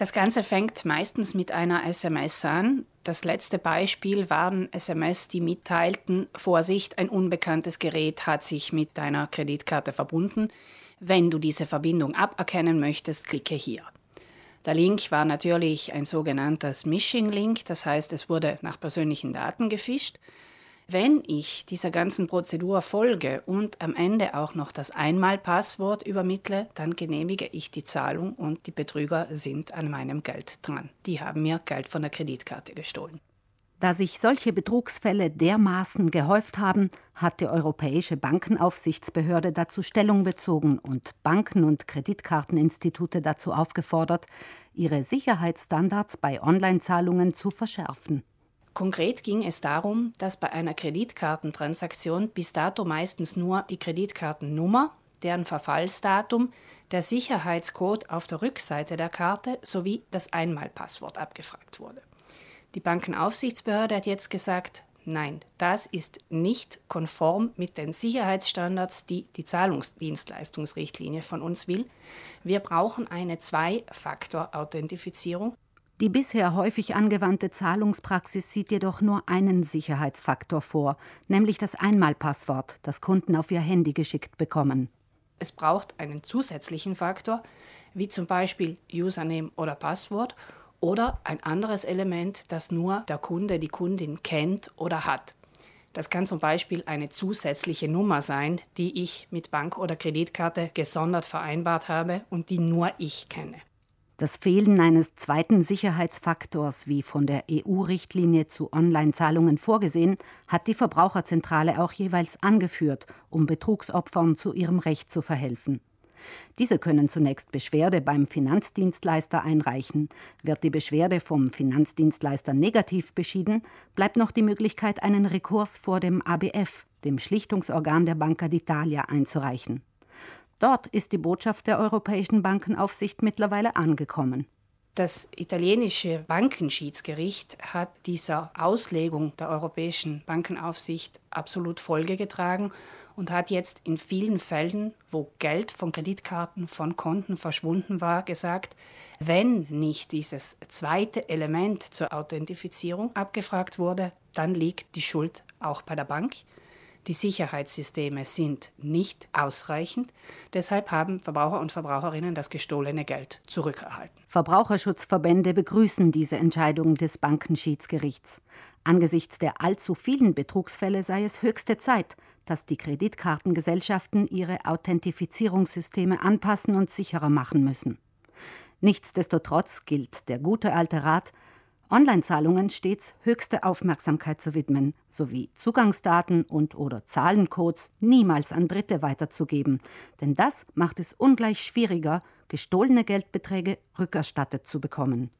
Das Ganze fängt meistens mit einer SMS an. Das letzte Beispiel waren SMS, die mitteilten, Vorsicht, ein unbekanntes Gerät hat sich mit deiner Kreditkarte verbunden. Wenn du diese Verbindung aberkennen möchtest, klicke hier. Der Link war natürlich ein sogenannter Smishing-Link, das heißt, es wurde nach persönlichen Daten gefischt. Wenn ich dieser ganzen Prozedur folge und am Ende auch noch das Einmalpasswort übermittle, dann genehmige ich die Zahlung und die Betrüger sind an meinem Geld dran. Die haben mir Geld von der Kreditkarte gestohlen. Da sich solche Betrugsfälle dermaßen gehäuft haben, hat die Europäische Bankenaufsichtsbehörde dazu Stellung bezogen und Banken und Kreditkarteninstitute dazu aufgefordert, ihre Sicherheitsstandards bei Onlinezahlungen zu verschärfen. Konkret ging es darum, dass bei einer Kreditkartentransaktion bis dato meistens nur die Kreditkartennummer, deren Verfallsdatum, der Sicherheitscode auf der Rückseite der Karte sowie das Einmalpasswort abgefragt wurde. Die Bankenaufsichtsbehörde hat jetzt gesagt, nein, das ist nicht konform mit den Sicherheitsstandards, die die Zahlungsdienstleistungsrichtlinie von uns will. Wir brauchen eine Zwei-Faktor-Authentifizierung die bisher häufig angewandte Zahlungspraxis sieht jedoch nur einen Sicherheitsfaktor vor, nämlich das Einmalpasswort, das Kunden auf ihr Handy geschickt bekommen. Es braucht einen zusätzlichen Faktor, wie zum Beispiel Username oder Passwort oder ein anderes Element, das nur der Kunde, die Kundin kennt oder hat. Das kann zum Beispiel eine zusätzliche Nummer sein, die ich mit Bank oder Kreditkarte gesondert vereinbart habe und die nur ich kenne. Das Fehlen eines zweiten Sicherheitsfaktors, wie von der EU-Richtlinie zu Online-Zahlungen vorgesehen, hat die Verbraucherzentrale auch jeweils angeführt, um Betrugsopfern zu ihrem Recht zu verhelfen. Diese können zunächst Beschwerde beim Finanzdienstleister einreichen. Wird die Beschwerde vom Finanzdienstleister negativ beschieden, bleibt noch die Möglichkeit, einen Rekurs vor dem ABF, dem Schlichtungsorgan der Banca d'Italia, einzureichen. Dort ist die Botschaft der Europäischen Bankenaufsicht mittlerweile angekommen. Das italienische Bankenschiedsgericht hat dieser Auslegung der Europäischen Bankenaufsicht absolut Folge getragen und hat jetzt in vielen Fällen, wo Geld von Kreditkarten, von Konten verschwunden war, gesagt, wenn nicht dieses zweite Element zur Authentifizierung abgefragt wurde, dann liegt die Schuld auch bei der Bank. Die Sicherheitssysteme sind nicht ausreichend. Deshalb haben Verbraucher und Verbraucherinnen das gestohlene Geld zurückerhalten. Verbraucherschutzverbände begrüßen diese Entscheidung des Bankenschiedsgerichts. Angesichts der allzu vielen Betrugsfälle sei es höchste Zeit, dass die Kreditkartengesellschaften ihre Authentifizierungssysteme anpassen und sicherer machen müssen. Nichtsdestotrotz gilt der gute alte Rat, Online-Zahlungen stets höchste Aufmerksamkeit zu widmen, sowie Zugangsdaten und/oder Zahlencodes niemals an Dritte weiterzugeben, denn das macht es ungleich schwieriger, gestohlene Geldbeträge rückerstattet zu bekommen